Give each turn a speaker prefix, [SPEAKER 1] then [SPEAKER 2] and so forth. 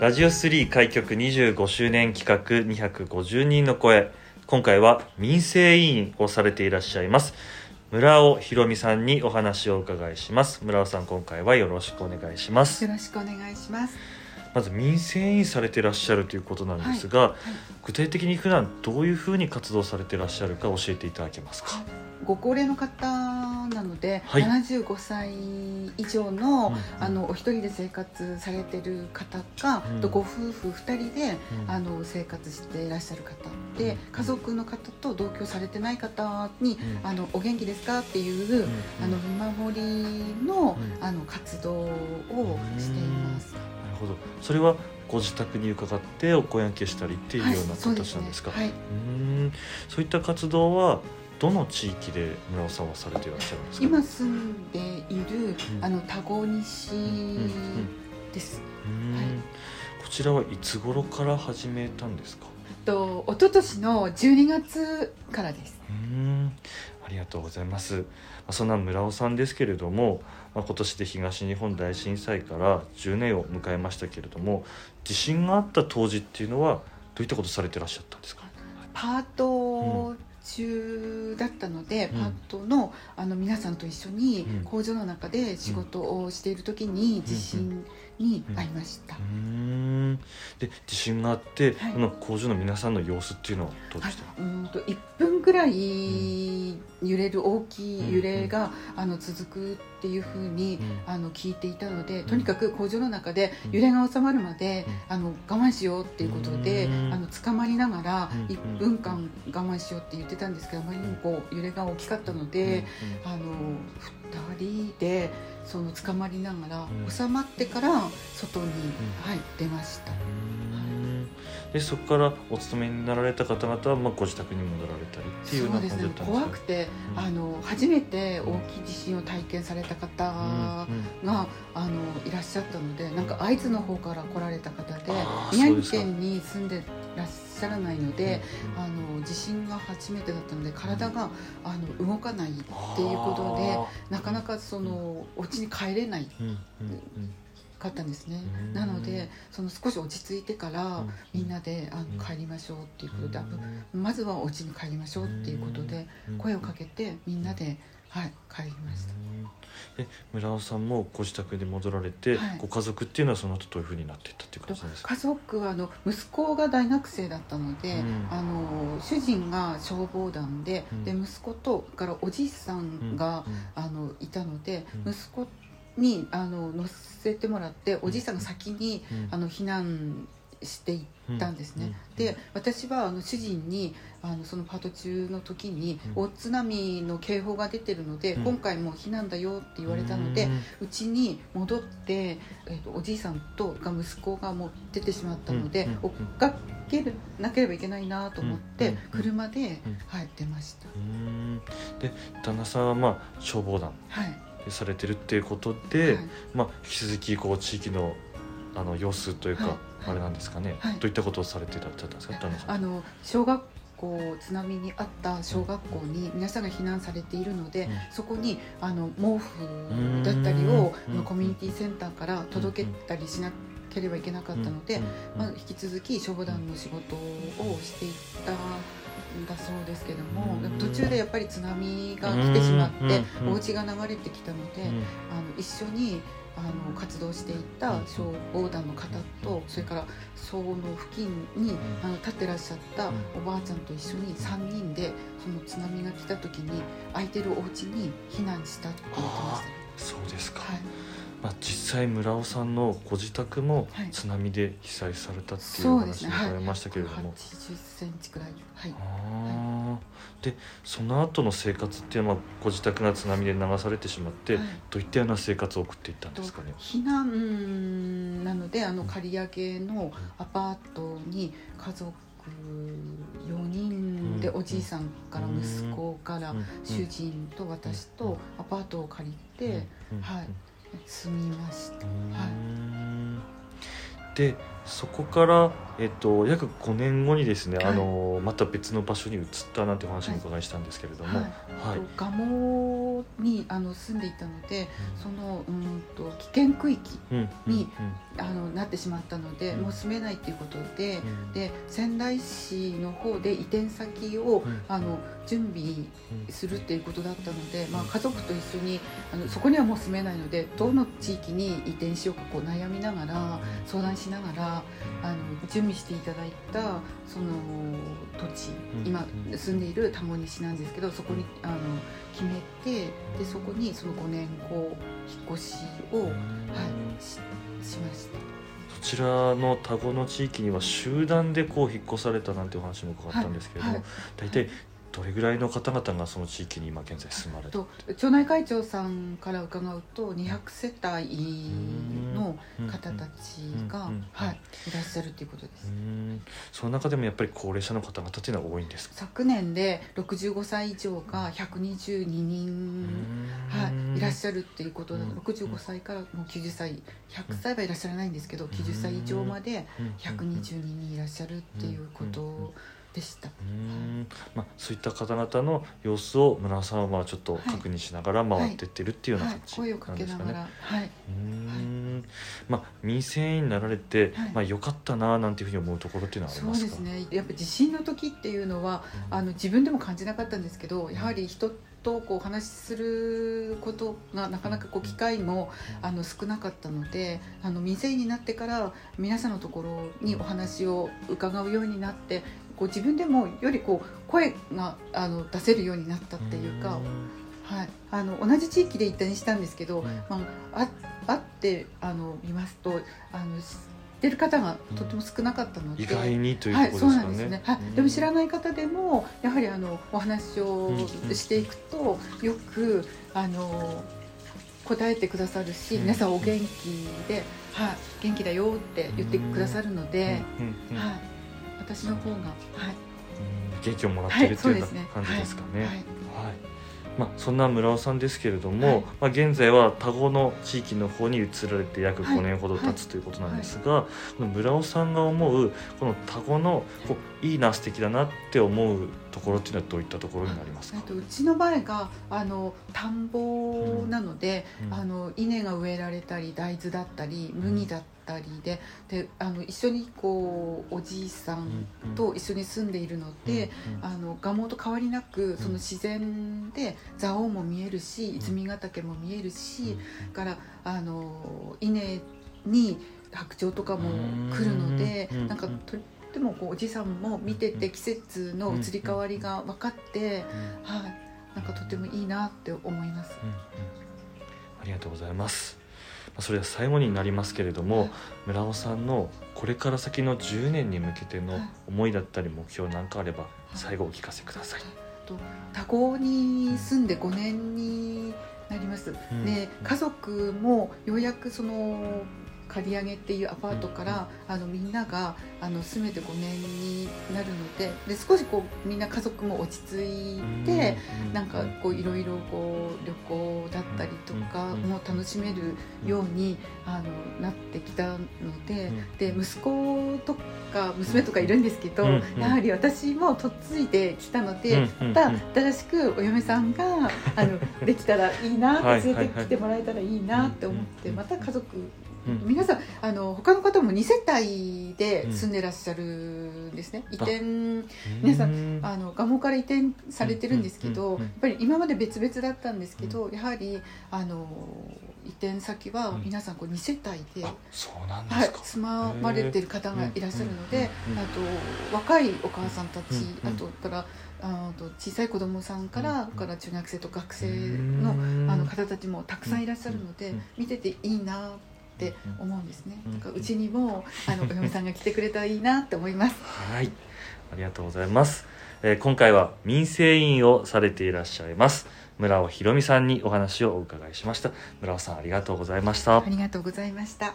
[SPEAKER 1] ラジオ3開局25周年企画250人の声。今回は民生委員をされていらっしゃいます。村尾ひろみさんにお話をお伺いします。村尾さん今回はよろしくお願いします。
[SPEAKER 2] よろしくお願いします。
[SPEAKER 1] まず民生委員されていらっしゃるということなんですが、はいはい、具体的に普段どういうふうに活動されていらっしゃるか教えていただけますか？
[SPEAKER 2] ご高齢の方なので、はい、75歳以上のうん、あのお一人で生活されてる方か、うん、とご夫婦2人で、うん、あの生活していらっしゃる方で家族の方と同居されてない方に「あのお元気ですか?」っていう、あの見守りの,、あの活動をしています。なる
[SPEAKER 1] ほど。それはご自宅に伺ってお声掛けしたりっていうような形なんですか、はい、うん。そういった活動はどの地域で村尾さんはされていらっしゃるんですか？
[SPEAKER 2] 今住んでいる、うん、あの田子西です、
[SPEAKER 1] はい、こちらはいつ頃から始めたんですか？
[SPEAKER 2] と一昨年の12月からです。
[SPEAKER 1] うん。ありがとうございます。そんな村尾さんですけれども、まあ、今年で東日本大震災から10年を迎えましたけれども地震があった当時っていうのはどういったことされてらっしゃったんですか？
[SPEAKER 2] パート中だったので、うん、パートのあの皆さんと一緒に工場の中で仕事をしている時に地震に遭いました。
[SPEAKER 1] で地震があって、はい、あの工場の皆さんの様子っていうのはどうでした、
[SPEAKER 2] うんと1分ぐらい揺れる大きい揺れが、あの続くっていうふうに、あの聞いていたのでとにかく工場の中で揺れが収まるまで、あの我慢しようっていうことで、あの捕まりながら1分間我慢しようって言ってたんですけどあまりにもこう揺れが大きかったので、あの2人でその捕まりながら、収まってから外に、はい、出ました。
[SPEAKER 1] でそこからお勤めになられた方々は、まあ、ご自宅に戻られたりっていうような感じだったんですか
[SPEAKER 2] 怖くて、うん、あの初めて大きい地震を体験された方が、うん、あのいらっしゃったのでなんか会津の方から来られた方で宮城県に住んでらっしゃらないので、あの地震が初めてだったので体があの動かないっていうことでなかなかそのお家に帰れない。かったんですね。なのでその少し落ち着いてからみんなであの帰りましょうっていうことでまずはお家に帰りましょうっていうことで声をかけてみんなで、はい、帰りました。
[SPEAKER 1] で村尾さんもご自宅に戻られて、はい、ご家族っていうのはその後どういうふうになっていったっていう感じですか？
[SPEAKER 2] 家族はあの息子が大学生だったので、うん、あの主人が消防団でうん、で息子とからおじいさんが、うん、あのいたので、息子にあの乗せてもらっておじいさんが先に、あの避難していったんですね、で私はあの主人にあのそのパート中の時に大津波の警報が出てるので、今回も避難だよって言われたのでうち、に戻って、えーと、おじいさんとが息子がもう出てしまったので、追っかけなければいけないなと思って、車で、はい、出ました。
[SPEAKER 1] で旦那さんはまあ消防団、はい。されてるっていうことで、はい、まあ、引き続きこう地域のあの様子というか、はい、あれなんですかね、はい、どういったことをされてたんですか？
[SPEAKER 2] あの小学校津波にあった小学校に皆さんが避難されているので、うん、そこにあの毛布だったりをコミュニティセンターから届けたりしなければいけなかったので、まあ、引き続き消防団の仕事をしていっただそうですけども、途中でやっぱり津波が来てしまって、お家が流れてきたので、あの一緒にあの活動していた消防団の方とそれから騒の付近にあの立ってらっしゃったおばあちゃんと一緒に3人でその津波が来た時に空いてるお家に避難したって言ってました。
[SPEAKER 1] そうですか、
[SPEAKER 2] はい
[SPEAKER 1] まあ、実際村尾さんのご自宅も
[SPEAKER 2] はい。
[SPEAKER 1] 津波で被災されたっていう話を伺いましたけれども、
[SPEAKER 2] 80センチくらい。はい。
[SPEAKER 1] あー。でその後の生活っていうのはご自宅が津波で流されてしまって、
[SPEAKER 2] はい。
[SPEAKER 1] どういったような生活を送っていったんですかね？
[SPEAKER 2] 避難なのであの借り上げのアパートに家族4人で
[SPEAKER 1] うん。
[SPEAKER 2] おじいさんから息子から
[SPEAKER 1] うん。
[SPEAKER 2] 主人と私とアパートを借りて
[SPEAKER 1] うん。
[SPEAKER 2] はい住みました。
[SPEAKER 1] うん。
[SPEAKER 2] はい。
[SPEAKER 1] でそこから、えっと、約5年後にですね、
[SPEAKER 2] はい。
[SPEAKER 1] あのまた別の場所に移ったなんてお話もお伺いしたんですけれども、
[SPEAKER 2] は
[SPEAKER 1] はい。い
[SPEAKER 2] と蒲生にあの住んでいたのでそのうんと危険区域
[SPEAKER 1] うん
[SPEAKER 2] にあのなってしまったので、
[SPEAKER 1] うん。
[SPEAKER 2] もう住めないっていうことで、
[SPEAKER 1] うん。
[SPEAKER 2] で仙台市の方で移転先を、
[SPEAKER 1] うん。
[SPEAKER 2] あの準備
[SPEAKER 1] うん
[SPEAKER 2] するっていうことだったので、まあ、家族と一緒にあのそこにはもう住めないのでどの地域に移転しようかこう悩みながら相談しながらあの準備していただいたその土地、
[SPEAKER 1] うん。
[SPEAKER 2] 今
[SPEAKER 1] うん
[SPEAKER 2] 住んでいる田子西なんですけどそこにあの決めてでそこにその5年後引っ越しを、
[SPEAKER 1] うん
[SPEAKER 2] はい、ししました。
[SPEAKER 1] そちらの田子の地域には集団でこう引っ越されたなんてお話も伺ったんですけれども、
[SPEAKER 2] はい。
[SPEAKER 1] 大体どれぐらいの方々がその地域に今現在住まれて
[SPEAKER 2] と町内会長さんから伺うと200世帯の方たちが、い、いらっしゃるということです。
[SPEAKER 1] うんその中でもやっぱり高齢者の方々っていうのは多いんですか？
[SPEAKER 2] 昨年で65歳以上が122人、はい、いらっしゃるっていうことなので
[SPEAKER 1] うん。
[SPEAKER 2] 65歳からもう90歳100歳はいらっしゃらないんですけど90歳以上まで122人いらっしゃるっていうことでした。
[SPEAKER 1] うん。まあ、そういった方々の様子を村尾さんはちょっと
[SPEAKER 2] はい
[SPEAKER 1] 確認しながら回っていってるっていうような
[SPEAKER 2] はい。
[SPEAKER 1] 感、じなんですかね。
[SPEAKER 2] はい、
[SPEAKER 1] うーん。まあ民生委員になられて、
[SPEAKER 2] はい。
[SPEAKER 1] まあ良かったななんていうふうに思うところっていうのはあり
[SPEAKER 2] そう
[SPEAKER 1] ますか？
[SPEAKER 2] ですね。やっぱ地震の時っていうのは
[SPEAKER 1] うん。
[SPEAKER 2] あの自分でも感じなかったんですけどやはり人とこうお話しすることがなかなかこう機会もあの少なかったのであの民生委員になってから皆さんのところにお話を伺うようになってこう自分でもよりこう声があの出せるようになったっていうか、はい、あの同じ地域で一転したんですけど、
[SPEAKER 1] うん。
[SPEAKER 2] まあ、あ会ってあの見ますとあのてる方がとても少なかったので。
[SPEAKER 1] 意外にというころですかね。
[SPEAKER 2] なんですね。はい、でも知らない方でもやはりあのお話を
[SPEAKER 1] うん。
[SPEAKER 2] していくとよくあの答えてくださるし、
[SPEAKER 1] うん。
[SPEAKER 2] 皆さんお元気で、はい、元気だよって言ってくださるので、
[SPEAKER 1] うん。うん。うん。
[SPEAKER 2] はい、私の方が、はい、
[SPEAKER 1] うん元気をもらって
[SPEAKER 2] はい、
[SPEAKER 1] るっていうよう。な感じですかね。
[SPEAKER 2] はい。
[SPEAKER 1] はい。まあ、そんな村尾さんですけれども、
[SPEAKER 2] はい。
[SPEAKER 1] まあ、現在は田子の地域の方に移られて約
[SPEAKER 2] はい。
[SPEAKER 1] 5年ほど経つということなんですが、この村尾さんが思うこの田子のこういいな素敵だなって思うところっていうのはどういったところになりますか？
[SPEAKER 2] えっ、とうちの場合があの田んぼなので、
[SPEAKER 1] うん。
[SPEAKER 2] あの稲が植えられたり大豆だったり麦だったりでであの一緒にこうおじいさんと一緒に住んでいるので、
[SPEAKER 1] うん
[SPEAKER 2] あの蒲生と変わりなくその自然で蔵王も見えるし泉ヶ岳も見えるし、からあの稲に白鳥とかも来るので、
[SPEAKER 1] うん。
[SPEAKER 2] なんかとってもこうおじさんも見てて季節の移り変わりが分かって、はい、なんかとてもいいなって思います。
[SPEAKER 1] ありがとうございます。まあそれでは最後になりますけれども、村尾さんのこれから先の10年に向けての
[SPEAKER 2] はい。
[SPEAKER 1] 思いだったり目標なんかあれば最後お聞かせください。
[SPEAKER 2] と多幸に住んで5年になります、
[SPEAKER 1] うん。
[SPEAKER 2] で家族もようやくその借り上げっていうアパートから、あのみんながあの住めて5年になるのでで少しこうみんな家族も落ち着いて、なんかこういろいろこう旅行だっも楽しめるようにあのなってきたので、で息子とか娘とかいるんですけど、やはり私も嫁いできたので、また新しくお嫁さんがあのできたらいいな
[SPEAKER 1] はい。
[SPEAKER 2] 連れてきてもらえたらいいなって思って
[SPEAKER 1] はい
[SPEAKER 2] また家族
[SPEAKER 1] うん
[SPEAKER 2] 皆さんあの他の方も2世帯で住んでらっしゃるんですね、移転皆さ
[SPEAKER 1] ん
[SPEAKER 2] あの蒲生から移転されてるんですけど、やっぱり今まで別々だったんですけど、やはりあの移転先は皆さんこう2世帯で、
[SPEAKER 1] あそうなんで
[SPEAKER 2] はい
[SPEAKER 1] すか、、
[SPEAKER 2] 住まわれてる方がいらっしゃるので、あと若いお母さんたち、あとからあと小さい子供さんから、
[SPEAKER 1] うん
[SPEAKER 2] から中学生と学生
[SPEAKER 1] うん。
[SPEAKER 2] のあの方たちもたくさんいらっしゃるので、
[SPEAKER 1] うん。
[SPEAKER 2] 見てていいなって思うんですね、
[SPEAKER 1] うん
[SPEAKER 2] だからうちにもあのお嫁さんが 来てくれたらいいなって思います
[SPEAKER 1] はい、ありがとうございます。えー今回は民生委員をされていらっしゃいます村尾ひろみさんにお話をお伺いしました。村尾さんありがとうございました
[SPEAKER 2] あ。りがとうございました